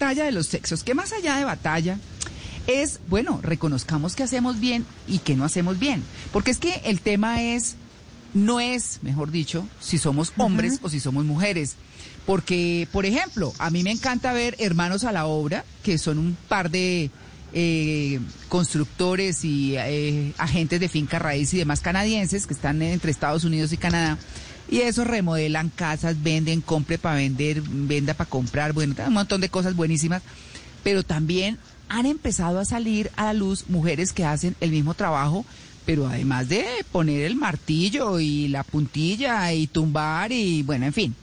batalla de los sexos, que más allá de batalla es, bueno, reconozcamos que hacemos bien y que no hacemos bien. Porque es que el tema es, no es, mejor dicho, si somos hombres o si somos mujeres. Porque, por ejemplo, a mí me encanta ver Hermanos a la Obra, que son un par de eh, constructores y eh, agentes de finca raíz y demás canadienses que están entre Estados Unidos y Canadá. Y eso remodelan casas, venden, compre para vender, venda para comprar, bueno, un montón de cosas buenísimas. Pero también han empezado a salir a la luz mujeres que hacen el mismo trabajo, pero además de poner el martillo y la puntilla y tumbar y bueno, en fin,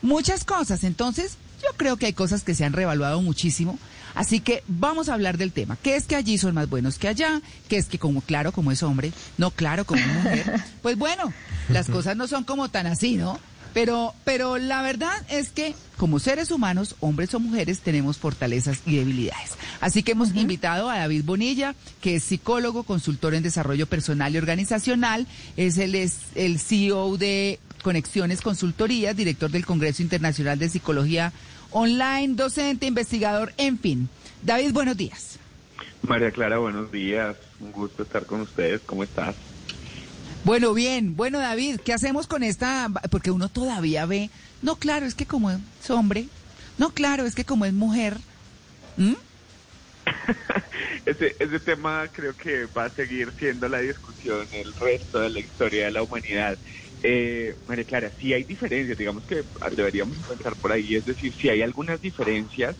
muchas cosas. Entonces, yo creo que hay cosas que se han revaluado muchísimo. Así que vamos a hablar del tema. ¿Qué es que allí son más buenos que allá? ¿Qué es que como claro, como es hombre? No, claro, como mujer. Pues bueno, las cosas no son como tan así, ¿no? Pero, pero la verdad es que como seres humanos, hombres o mujeres, tenemos fortalezas y debilidades. Así que hemos invitado a David Bonilla, que es psicólogo, consultor en desarrollo personal y organizacional, es el, es el CEO de Conexiones Consultorías, director del Congreso Internacional de Psicología Online, docente, investigador, en fin. David, buenos días. María Clara, buenos días. Un gusto estar con ustedes. ¿Cómo estás? Bueno, bien. Bueno, David, ¿qué hacemos con esta? Porque uno todavía ve, no, claro, es que como es hombre, no, claro, es que como es mujer. ese, ese tema creo que va a seguir siendo la discusión el resto de la historia de la humanidad. Eh, María Clara, sí hay diferencias, digamos que deberíamos pensar por ahí, es decir, si hay algunas diferencias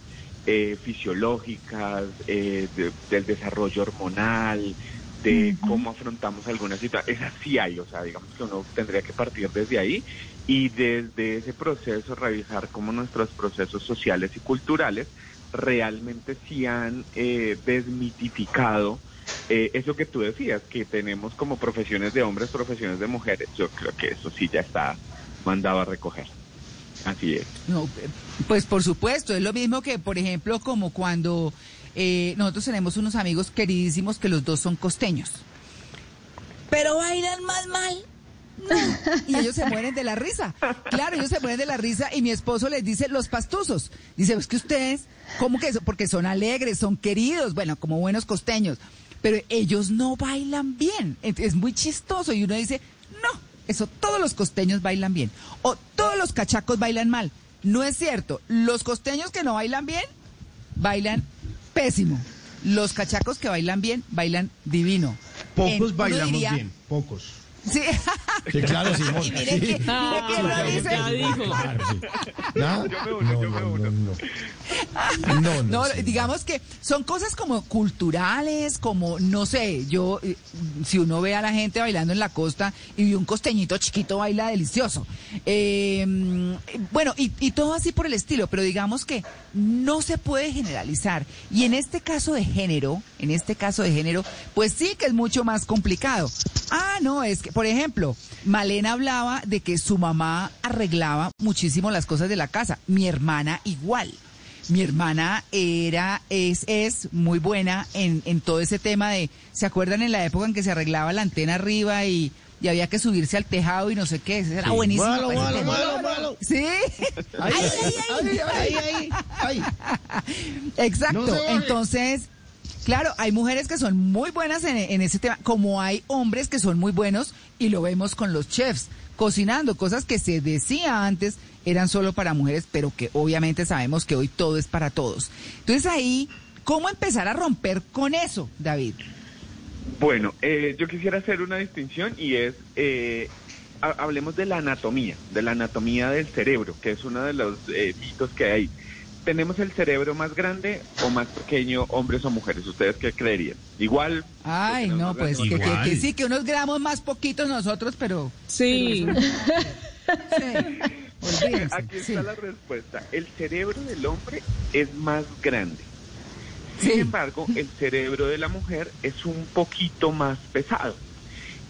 eh, fisiológicas, eh, del desarrollo hormonal, de cómo afrontamos algunas situaciones. Esas sí hay, o sea, digamos que uno tendría que partir desde ahí y desde ese proceso revisar cómo nuestros procesos sociales y culturales realmente sí han eh, desmitificado eh, eso que tú decías, que tenemos como profesiones de hombres, profesiones de mujeres. Yo creo que eso sí ya está mandado a recoger. Así es. No, pues por supuesto, es lo mismo que, por ejemplo, como cuando eh, nosotros tenemos unos amigos queridísimos que los dos son costeños. Pero bailan más mal. Y ellos se mueren de la risa. Claro, ellos se mueren de la risa y mi esposo les dice los pastuzos. Dice, es que ustedes, ¿cómo que eso? Porque son alegres, son queridos, bueno, como buenos costeños. Pero ellos no bailan bien. Es muy chistoso. Y uno dice, no, eso todos los costeños bailan bien. O todos los cachacos bailan mal. No es cierto. Los costeños que no bailan bien, bailan pésimo. Los cachacos que bailan bien, bailan divino. Pocos bailamos bien, pocos. Sí. Sí, claro, Simón. Y mire que, Ah, mire que lo dice. ya dijo. Claro, sí. ¿Nada? Yo me uno, yo me no, uno. no, no. No, no, No, sí, digamos que son cosas como culturales, como, no sé, yo, eh, si uno ve a la gente bailando en la costa y un costeñito chiquito baila delicioso. Eh, bueno, y, y todo así por el estilo, pero digamos que no se puede generalizar. Y en este caso de género, en este caso de género, pues sí que es mucho más complicado. Ah, no, es que, por ejemplo, Malena hablaba de que su mamá arreglaba muchísimo las cosas de la casa. Mi hermana igual. Mi hermana era, es, es muy buena en, en todo ese tema de, ¿se acuerdan en la época en que se arreglaba la antena arriba y, y había que subirse al tejado y no sé qué? Era buenísimo. Malo, malo, malo, malo. Sí. Ay, ay, ay, ay, ay, ay. Exacto. No. Entonces, claro, hay mujeres que son muy buenas en, en ese tema, como hay hombres que son muy buenos y lo vemos con los chefs, cocinando cosas que se decía antes eran solo para mujeres, pero que obviamente sabemos que hoy todo es para todos. Entonces ahí, ¿cómo empezar a romper con eso, David? Bueno, eh, yo quisiera hacer una distinción y es, eh, ha- hablemos de la anatomía, de la anatomía del cerebro, que es uno de los eh, mitos que hay. ¿Tenemos el cerebro más grande o más pequeño, hombres o mujeres? ¿Ustedes qué creerían? Igual. Ay, no, pues que, sí, que unos gramos más poquitos nosotros, pero Sí. sí, olvídense, Aquí sí. está la respuesta. El cerebro del hombre es más grande. Sin Sí. embargo, el cerebro de la mujer es un poquito más pesado.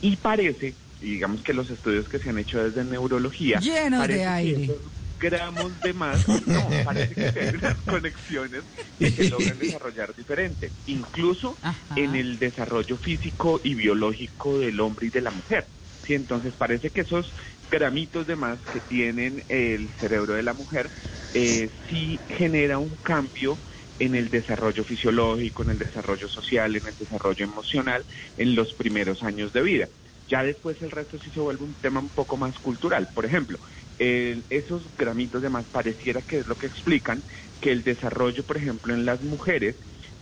Y parece, digamos que los estudios que se han hecho desde neurología, Llenos de que aire. Gramos de más, no, parece que hay unas conexiones que se logran desarrollar diferente, incluso Ajá. en el desarrollo físico y biológico del hombre y de la mujer. Sí, entonces parece que esos gramitos de más que tienen el cerebro de la mujer eh, sí genera un cambio en el desarrollo fisiológico, en el desarrollo social, en el desarrollo emocional en los primeros años de vida. Ya después el resto sí se vuelve un tema un poco más cultural. Por ejemplo, esos gramitos de más pareciera que es lo que explican que el desarrollo, por ejemplo, en las mujeres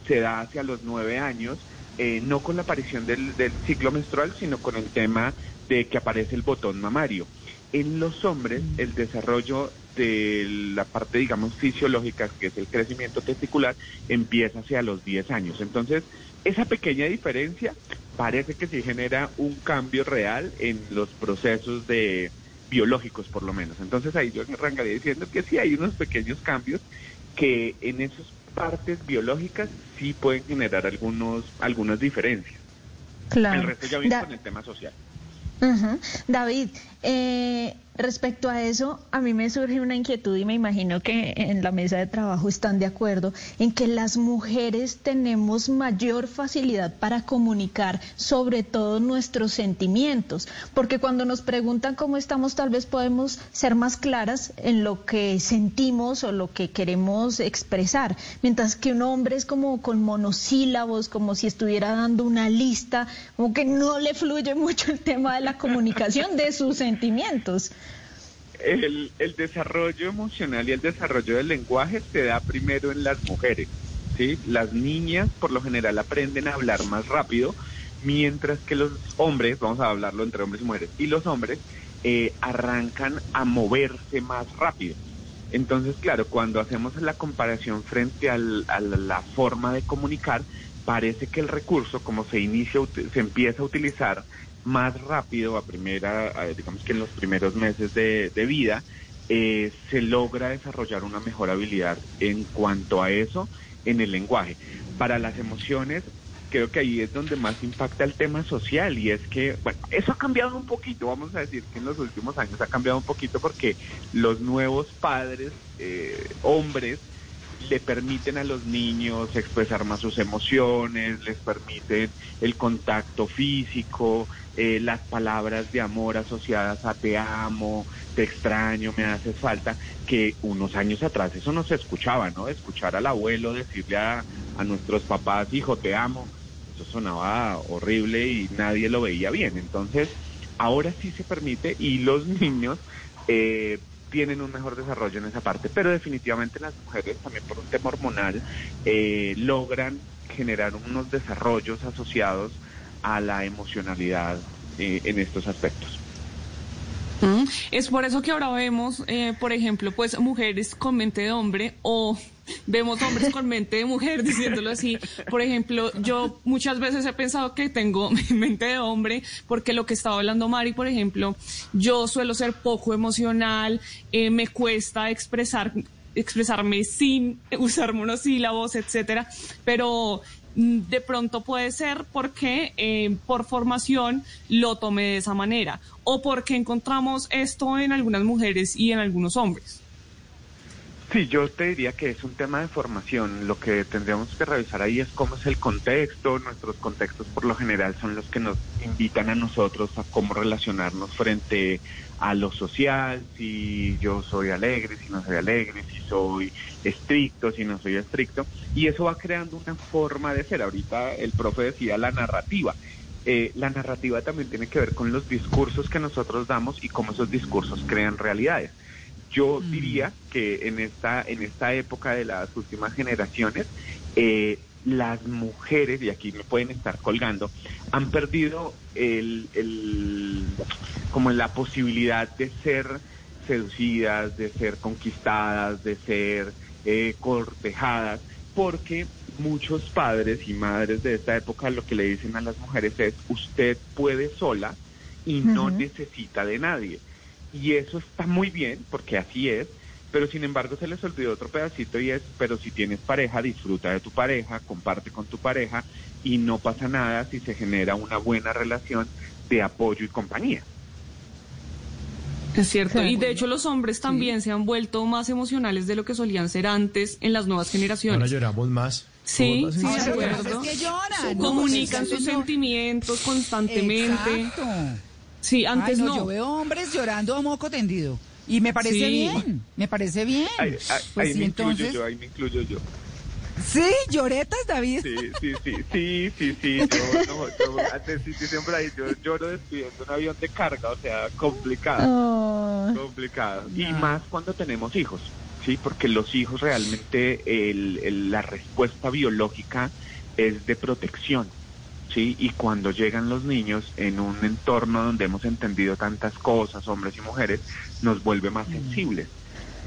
se da hacia los nueve años, eh, no con la aparición del, del ciclo menstrual, sino con el tema de que aparece el botón mamario. En los hombres, el desarrollo de la parte, digamos, fisiológica, que es el crecimiento testicular, empieza hacia los 10 años. Entonces, esa pequeña diferencia parece que sí genera un cambio real en los procesos de biológicos, por lo menos. Entonces, ahí yo arrancaría diciendo que sí hay unos pequeños cambios que en esas partes biológicas sí pueden generar algunos algunas diferencias. Claro. El resto ya viene con el tema social. David, eh, Respecto a eso, a mí me surge una inquietud y me imagino que en la mesa de trabajo están de acuerdo en que las mujeres tenemos mayor facilidad para comunicar sobre todo nuestros sentimientos, porque cuando nos preguntan cómo estamos tal vez podemos ser más claras en lo que sentimos o lo que queremos expresar, mientras que un hombre es como con monosílabos, como si estuviera dando una lista, como que no le fluye mucho el tema de la comunicación de sus sentimientos el, desarrollo emocional y el desarrollo del lenguaje se da primero en las mujeres. ¿sí? Las niñas por lo general aprenden a hablar más rápido, mientras que los hombres, vamos a hablarlo entre hombres y mujeres, y los hombres eh, arrancan a moverse más rápido. Entonces, claro, cuando hacemos la comparación frente a la forma de comunicar, parece que el recurso, como se inicia, se empieza a utilizar más rápido a primera, digamos que en los primeros meses de, vida, eh, se logra desarrollar una mejor habilidad en cuanto a eso en el lenguaje. Para las emociones, creo que ahí es donde más impacta el tema social y es que, bueno, eso ha cambiado un poquito, vamos a decir que en los últimos años ha cambiado un poquito porque los nuevos padres, eh, hombres, le permiten a los niños expresar más sus emociones, les permiten el contacto físico, eh, las palabras de amor asociadas a te amo, te extraño, me haces falta, que unos años atrás eso no se escuchaba, ¿no? Escuchar al abuelo decirle a, nuestros papás, hijo, te amo, eso sonaba horrible y nadie lo veía bien. Entonces, ahora sí se permite y los niños eh, tienen un mejor desarrollo en esa parte, pero definitivamente las mujeres también por un tema hormonal eh, logran generar unos desarrollos asociados a la emocionalidad eh, en estos aspectos. Mm, es por eso que ahora vemos, eh, por ejemplo, pues mujeres con mente de hombre o vemos hombres con mente de mujer, diciéndolo así. Por ejemplo, yo muchas veces he pensado que tengo mente de hombre porque lo que estaba hablando Mari, por ejemplo, yo suelo ser poco emocional, eh, me cuesta expresar expresarme sin usar monosílabos, etcétera, pero Mm, de pronto puede ser porque eh, por formación lo tomé de esa manera o porque encontramos esto en algunas mujeres y en algunos hombres. Sí, yo te diría que es un tema de formación. Lo que tendríamos que revisar ahí es cómo es el contexto. Nuestros contextos por lo general son los que nos invitan a nosotros a cómo relacionarnos frente a lo social, si yo soy alegre, si no soy alegre, si soy estricto, si no soy estricto, y eso va creando una forma de ser. Ahorita el profe decía la narrativa. Eh, la narrativa también tiene que ver con los discursos que nosotros damos y cómo esos discursos crean realidades. Yo mm. diría que en esta, en esta época de las últimas generaciones, eh, las mujeres, y aquí me pueden estar colgando, han perdido el, el, como la posibilidad de ser seducidas, de ser conquistadas, de ser eh, cortejadas, porque muchos padres y madres de esta época lo que le dicen a las mujeres es usted puede sola y no necesita de nadie. Y eso está muy bien, porque así es, pero sin embargo se les olvidó otro pedacito y es, pero si tienes pareja, disfruta de tu pareja, comparte con tu pareja y no pasa nada si se genera una buena relación de apoyo y compañía. Es cierto, y de hecho los hombres también se han vuelto más emocionales de lo que solían ser antes en las nuevas generaciones. Ahora lloramos más. Sí, sí, de acuerdo. Es que lloran, Comunican sus sentimientos constantemente. Sí, antes no, Yo veo hombres llorando a moco tendido. Y me parece bien, me parece bien. Ahí, pues me incluyo yo, ahí me incluyo yo. Sí, lloretas, David. Sí, sí, sí, sí, sí, sí. Yo, no, yo, antes sí, sí, siempre ahí, yo lloro despidiendo un avión de carga, o sea, complicado, Ay. complicado. Y más cuando tenemos hijos, ¿sí? Porque los hijos realmente, el, el- la respuesta biológica es de protección, ¿sí? Y cuando llegan los niños en un entorno donde hemos entendido tantas cosas, hombres y mujeres, nos vuelve más sensibles.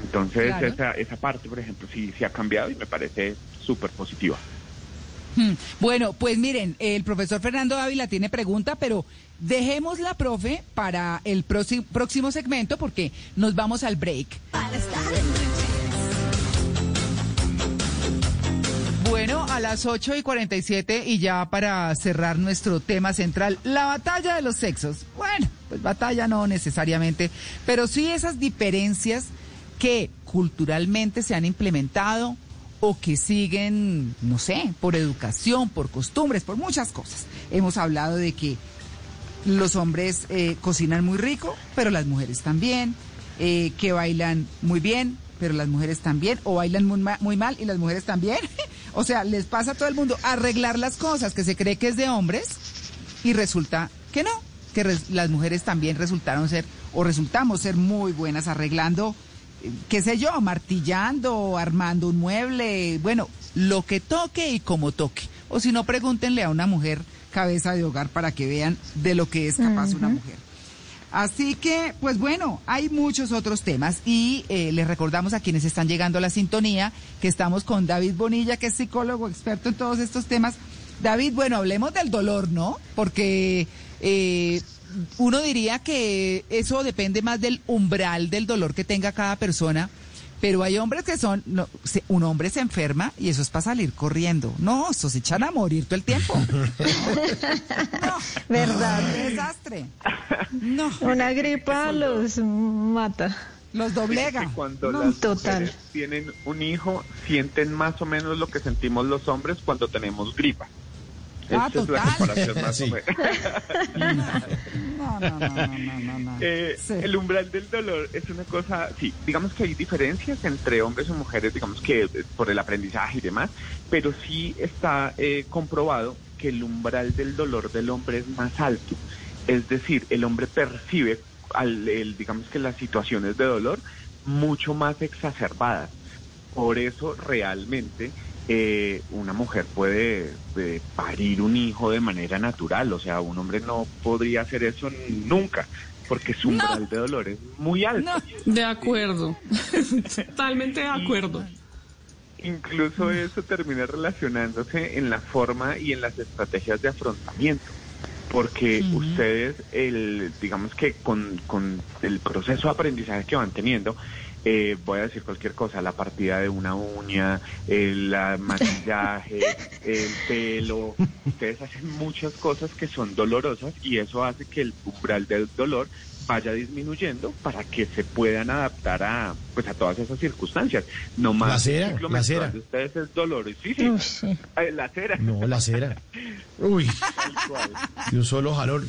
Entonces, Claro. esa, esa parte, por ejemplo, sí, sí ha cambiado y me parece súper positiva. Hmm. Bueno, pues miren, el profesor Fernando Ávila tiene pregunta, pero dejémosla, profe, para el próximo, próximo segmento porque nos vamos al break. Bueno, a las 8 y 47 y ya para cerrar nuestro tema central, la batalla de los sexos. Bueno, pues batalla no necesariamente, pero sí esas diferencias que culturalmente se han implementado o que siguen, no sé, por educación, por costumbres, por muchas cosas. Hemos hablado de que los hombres eh, cocinan muy rico, pero las mujeres también, eh, que bailan muy bien, pero las mujeres también, o bailan muy, ma- muy mal y las mujeres también. o sea, les pasa a todo el mundo arreglar las cosas que se cree que es de hombres y resulta que no, que res- las mujeres también resultaron ser, o resultamos ser muy buenas arreglando, eh, qué sé yo, martillando, armando un mueble, bueno, lo que toque y como toque. O si no, pregúntenle a una mujer cabeza de hogar para que vean de lo que es capaz una mujer. Así que, pues bueno, hay muchos otros temas y eh, les recordamos a quienes están llegando a la sintonía que estamos con David Bonilla, que es psicólogo experto en todos estos temas. David, bueno, hablemos del dolor, ¿no? Porque eh, uno diría que eso depende más del umbral del dolor que tenga cada persona, pero hay hombres que son, no, se- un hombre se enferma y eso es para salir corriendo. No, eso se echan a morir todo el tiempo. No, ¿Verdad? qué desastre. No, Una gripa los mata. los doblega. que cuando No, las total. mujeres tienen un hijo, sienten más o menos lo que sentimos los hombres cuando tenemos gripa. Ah, es la total. comparación más o Sí. menos. No, no, no, no, no, no, no. Eh, Sí. El umbral del dolor es una cosa, sí, digamos que hay diferencias entre hombres y mujeres, digamos que eh, por el aprendizaje y demás, pero sí está eh, comprobado que el umbral del dolor del hombre es más alto. Es decir, el hombre percibe, al, el- digamos que las situaciones de dolor mucho más exacerbadas. Por eso realmente eh, una mujer puede eh, parir un hijo de manera natural, o sea, un hombre no podría hacer eso nunca, porque su umbral de dolor es muy alto. No. De acuerdo. Totalmente de acuerdo. Incluso eso termina relacionándose en la forma y en las estrategias de afrontamiento. Porque ustedes, el, digamos que con, con el proceso de aprendizaje que van teniendo, eh, voy a decir cualquier cosa, la partida de una uña, el la maquillaje, el pelo, ustedes hacen muchas cosas que son dolorosas y eso hace que el umbral del dolor vaya disminuyendo para que se puedan adaptar a pues a todas esas circunstancias. No más La cera, la cera. de ustedes es dolor. Sí, sí, la cera. No, la cera. Uy, y un solo jalón.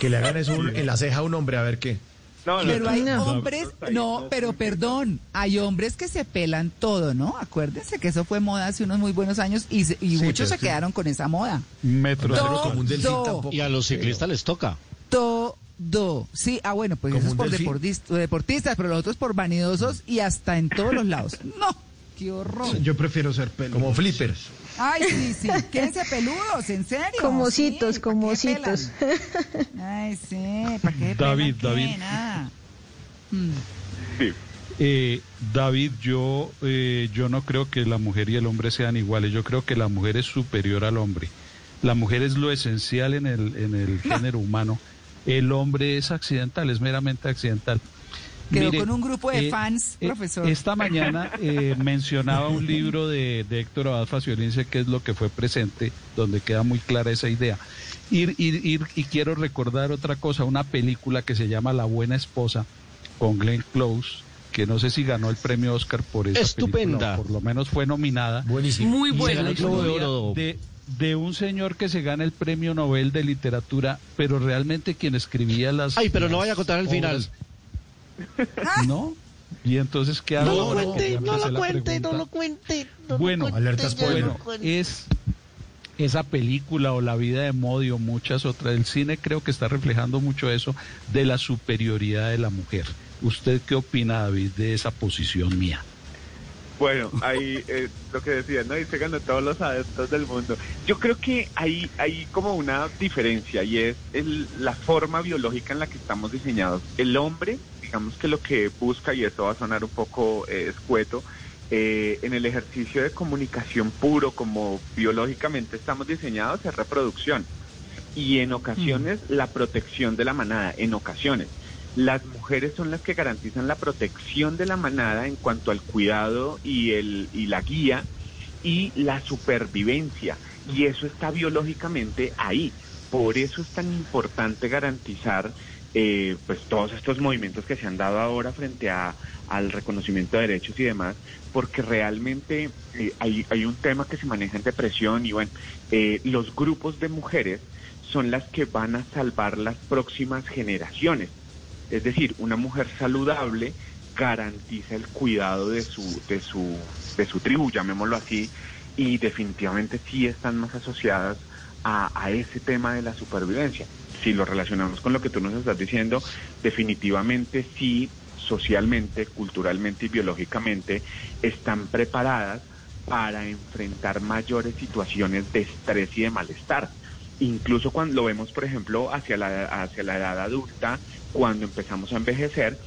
Que le hagan eso en la ceja a un hombre, a ver qué. No, no, Pero no, hay no. hombres, no, pero perdón, hay hombres que se pelan todo, ¿no? Acuérdense que eso fue moda hace unos muy buenos años y, se- y Sí, muchos se quedaron con esa moda. Metro Pero Todo. como un delfín tampoco. Y a los ciclistas les toca. Todo. Sí, ah, bueno, pues ¿Como eso es por deportistas, pero los otros por vanidosos y hasta en todos los lados. No, qué horror. Yo prefiero ser pelo. Como flippers. Ay, sí, sí, quédense peludos, en serio. Como ositos, ¿pa' como ositos. Ay, sí, ¿para qué David? David. Nada. Mm. sí. Eh, David, yo, eh, yo no creo que la mujer y el hombre sean iguales. Yo creo que la mujer es superior al hombre. La mujer es lo esencial en el, en el género humano. El hombre es accidental, es meramente accidental. Quedó con un grupo de fans, eh, profesor. Esta mañana eh, mencionaba un libro de, de Héctor Abad Faciolince, que es lo que fue presente, donde queda muy clara esa idea. Y, y- y- y quiero recordar otra cosa, una película que se llama La Buena Esposa, con Glenn Close, que no sé si ganó el premio Oscar por esa Estupenda. película, por lo menos fue nominada. Buenísimo. Muy buena. de de, un señor que se gana el premio Nobel de literatura, pero realmente quien escribía las... Ay, pero no vaya a contar el final. ¿No? Y entonces, ¿qué hago? No lo cuente, no lo la cuente, no lo cuente. no lo Bueno, cuente, alerta ya spoiler. lo Bueno, es esa película o La vida de Modi o muchas otras. El cine creo que está reflejando mucho eso de la superioridad de la mujer. ¿Usted qué opina, David, de esa posición mía? Bueno, ahí eh, lo que decía, ¿no? Y se ganó todos los adeptos del mundo. Yo creo que hay, hay como una diferencia y es el, la forma biológica en la que estamos diseñados. El hombre, digamos que lo que busca, y esto va a sonar un poco eh, escueto, eh, en el ejercicio de comunicación puro, como biológicamente estamos diseñados, es reproducción. Y en ocasiones la protección de la manada, en ocasiones. Las mujeres son las que garantizan la protección de la manada en cuanto al cuidado y, el, y la guía y la supervivencia. Y eso está biológicamente ahí. Por eso es tan importante garantizar eh, pues todos estos movimientos que se han dado ahora frente a, al reconocimiento de derechos y demás, porque realmente eh, hay, hay un tema que se maneja en depresión y bueno, eh, los grupos de mujeres son las que van a salvar las próximas generaciones. Es decir, una mujer saludable garantiza el cuidado de su, de su, de su tribu, llamémoslo así, y definitivamente sí están más asociadas a, a ese tema de la supervivencia. Si lo relacionamos con lo que tú nos estás diciendo, definitivamente sí, socialmente, culturalmente y biológicamente, están preparadas para enfrentar mayores situaciones de estrés y de malestar. Incluso cuando lo vemos, por ejemplo, hacia la, hacia la edad adulta, cuando empezamos a envejecer,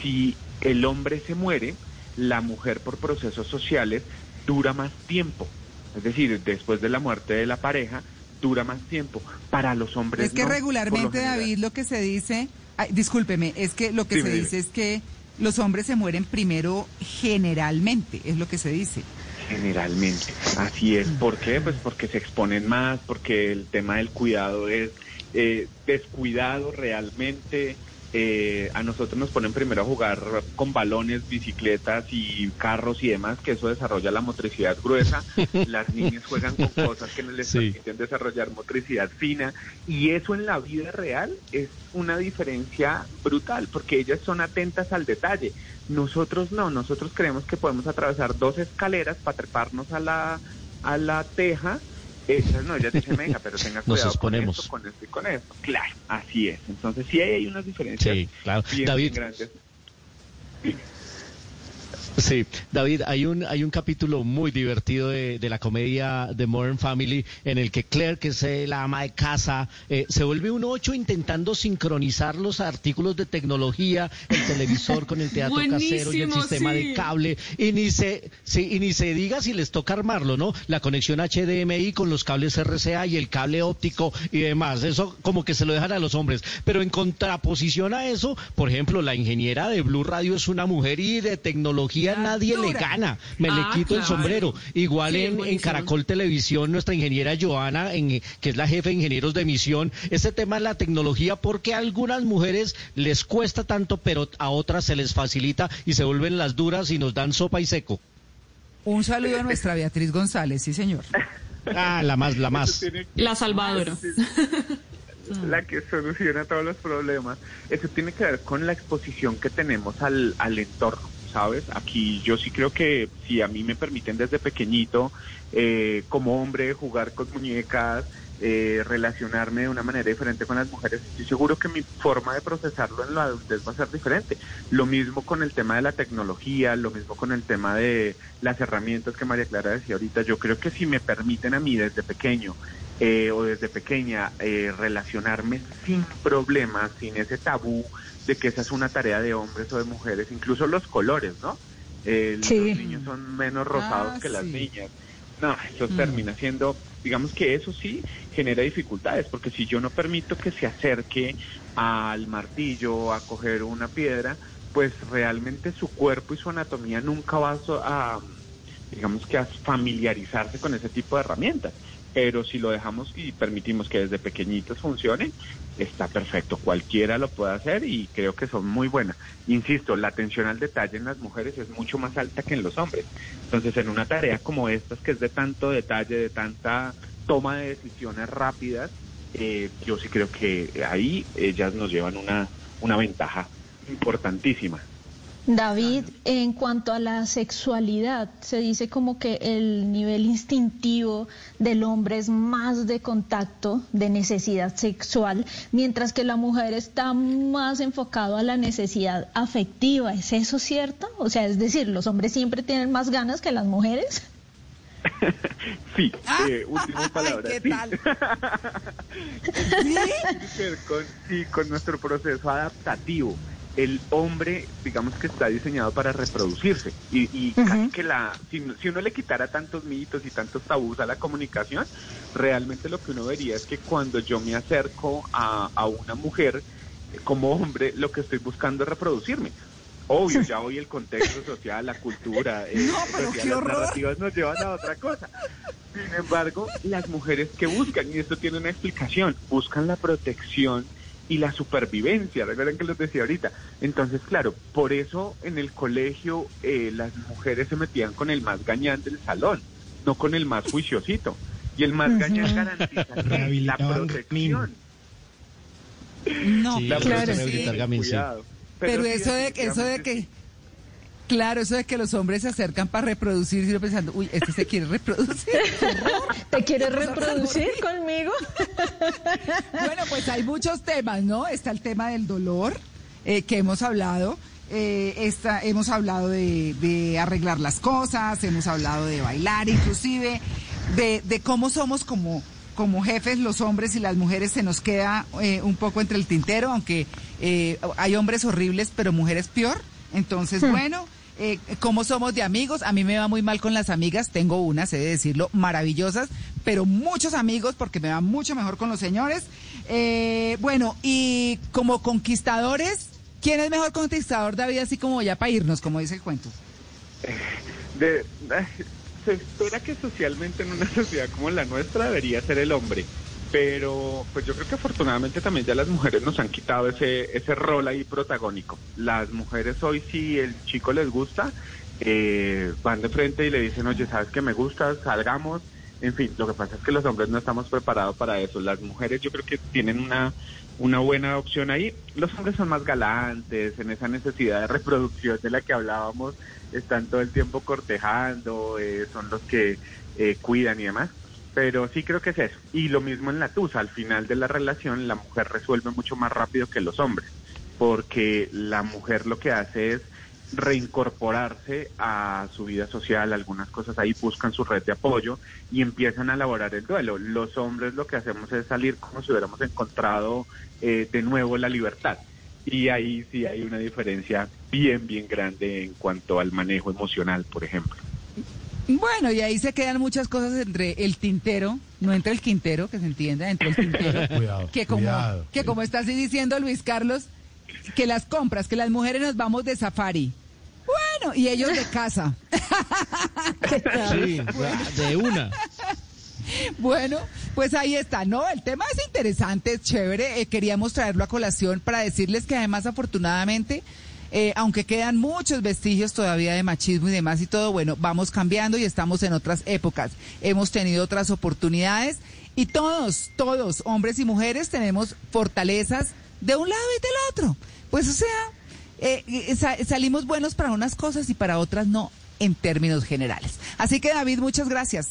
si el hombre se muere, la mujer por procesos sociales dura más tiempo. Es decir, después de la muerte de la pareja, dura más tiempo. Para los hombres Es que no, por lo regularmente, general. David, lo que se dice, ay, discúlpeme, es que lo que Dime, se dime. dice es que los hombres se mueren primero generalmente, es lo que se dice. Generalmente, así es. ¿Por qué? Pues porque se exponen más, porque el tema del cuidado es eh, descuidado realmente. Eh, a nosotros nos ponen primero a jugar con balones, bicicletas y carros y demás, que eso desarrolla la motricidad gruesa. Las niñas juegan con cosas que no les Sí. permiten desarrollar motricidad fina. Y eso en la vida real es una diferencia brutal, porque ellas son atentas al detalle. Nosotros no, nosotros creemos que podemos atravesar dos escaleras para treparnos a la, a la teja. Esas dicen, venga, pero tenga Nos cuidado exponemos. con esto, con esto y con esto. Claro, así es. Entonces sí hay unas diferencias Sí, claro. bien, David, grandes. Sí, David, hay un, hay un capítulo muy divertido de, de la comedia de Modern Family en el que Claire, que es eh, la ama de casa, eh, se vuelve un ocho intentando sincronizar los artículos de tecnología, el televisor con el teatro casero y el sistema sí. de cable, y ni se, sí, y ni se diga si les toca armarlo, ¿no? La conexión HDMI con los cables RCA y el cable óptico y demás, eso como que se lo dejan a los hombres. Pero en contraposición a eso, por ejemplo, la ingeniera de Blue Radio es una mujer y de tecnología nadie le gana. Me Ah, le quito el sombrero. Igual Sí, en. Caracol Televisión, nuestra ingeniera Joana, en, que es la jefe de ingenieros de emisión, este tema es la tecnología porque a algunas mujeres les cuesta tanto, pero a otras se les facilita y se vuelven las duras y nos dan sopa y seco. Un saludo a nuestra Beatriz González, sí señor. Ah, la más, la más. La salvadora. la que soluciona todos los problemas. Eso tiene que ver con la exposición que tenemos al, al entorno, ¿sabes? Aquí yo sí creo que si a mí me permiten desde pequeñito, eh, como hombre, jugar con muñecas, eh, relacionarme de una manera diferente con las mujeres, estoy seguro que mi forma de procesarlo en la adultez va a ser diferente. Lo mismo con el tema de la tecnología, lo mismo con el tema de las herramientas que María Clara decía ahorita. Yo creo que si me permiten a mí desde pequeño eh, o desde pequeña eh, relacionarme sin problemas, sin ese tabú de que esa es una tarea de hombres o de mujeres, incluso los colores, ¿no? Eh, Sí. Los niños son menos rosados Ah, que las sí. niñas. No, eso Mm. termina siendo, digamos que eso sí genera dificultades, porque si yo no permito que se acerque al martillo a coger una piedra, pues realmente su cuerpo y su anatomía nunca va a, digamos que a familiarizarse con ese tipo de herramientas. Pero si lo dejamos y permitimos que desde pequeñitos funcione, está perfecto. Cualquiera lo puede hacer y creo que son muy buenas. Insisto, la atención al detalle en las mujeres es mucho más alta que en los hombres. Entonces, en una tarea como estas, que es de tanto detalle, de tanta toma de decisiones rápidas, eh, yo sí creo que ahí ellas nos llevan una, una ventaja importantísima. David, en cuanto a la sexualidad, se dice como que el nivel instintivo del hombre es más de contacto, de necesidad sexual, mientras que la mujer está más enfocado a la necesidad afectiva. ¿Es eso cierto? O sea, es decir, los hombres siempre tienen más ganas que las mujeres. sí, eh, última palabra. ¿Qué sí. tal? con, sí, con nuestro proceso adaptativo. El hombre, digamos que está diseñado para reproducirse y, y casi que la, si, si uno le quitara tantos mitos y tantos tabús a la comunicación, realmente lo que uno vería es que cuando yo me acerco a, a una mujer eh, como hombre, lo que estoy buscando es reproducirme. Obvio, ya hoy el contexto social, la cultura, eh, No, social, las narrativas nos llevan a otra cosa. Sin embargo, las mujeres que buscan, y esto tiene una explicación, buscan la protección y la supervivencia, recuerden que les decía ahorita. Entonces, claro, por eso en el colegio eh, las mujeres se metían con el más gañán del salón, no con el más juiciosito. Y el más gañán garantiza que la protección. No, Sí, La pero claro. sí. cuidado. Pero eso de que, eso de que, claro, eso de que los hombres se acercan para reproducirse y yo pensando, uy, este se quiere reproducir. ¿Te quieres reproducir conmigo? Bueno, pues hay muchos temas, ¿no? Está el tema del dolor, eh, que hemos hablado. Eh, está- hemos hablado de, de arreglar las cosas, hemos hablado de bailar, inclusive de, de cómo somos como, como jefes los hombres y las mujeres se nos queda eh, un poco entre el tintero, aunque eh, hay hombres horribles, pero mujeres peor. Entonces, bueno, eh, cómo somos de amigos. A mí me va muy mal con las amigas, tengo unas, he de decirlo, maravillosas, pero muchos amigos porque me va mucho mejor con los señores. Eh, bueno, y como conquistadores, ¿quién es mejor conquistador, David? Así como ya para irnos, como dice el cuento. de- se espera que socialmente en una sociedad como la nuestra debería ser el hombre, pero pues yo creo que afortunadamente también ya las mujeres nos han quitado ese ese rol ahí protagónico. Las mujeres hoy si el chico les gusta, eh, van de frente y le dicen, oye, sabes que me gusta, salgamos. En fin, lo que pasa es que los hombres no estamos preparados para eso. Las mujeres yo creo que tienen una una buena opción ahí. Los hombres son más galantes, en esa necesidad de reproducción de la que hablábamos, están todo el tiempo cortejando, eh, son los que eh, cuidan y demás. Pero sí creo que es eso. Y lo mismo en la tusa, al final de la relación la mujer resuelve mucho más rápido que los hombres, porque la mujer lo que hace es reincorporarse a su vida social, algunas cosas ahí buscan su red de apoyo y empiezan a elaborar el duelo. Los hombres lo que hacemos es salir como si hubiéramos encontrado eh, de nuevo la libertad. Y ahí sí hay una diferencia bien, bien grande en cuanto al manejo emocional, por ejemplo. Bueno, y ahí se quedan muchas cosas entre el tintero, no entre el quintero, que se entienda, entre el tintero. Cuidado, que como, cuidado. que como está así diciendo Luis Carlos, que las compras, que las mujeres nos vamos de safari. Bueno, y ellos de casa. Sí, de una. Bueno, pues ahí está, ¿no? El tema es interesante, es chévere. eh, queríamos traerlo a colación para decirles que además, afortunadamente, eh, aunque quedan muchos vestigios todavía de machismo y demás y todo, bueno, vamos cambiando y estamos en otras épocas. Hemos tenido otras oportunidades y todos, todos, hombres y mujeres, tenemos fortalezas de un lado y del otro. Pues o sea, eh, eh, sa- salimos buenos para unas cosas y para otras no, en términos generales. Así que David, muchas gracias.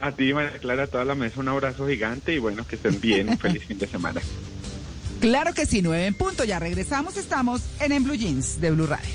A ti, María Clara, a toda la mesa, un abrazo gigante y bueno, que estén bien. Un feliz fin de semana. Claro que sí, nueve en punto. Ya regresamos. Estamos en En Blue Jeans de Blue Radio.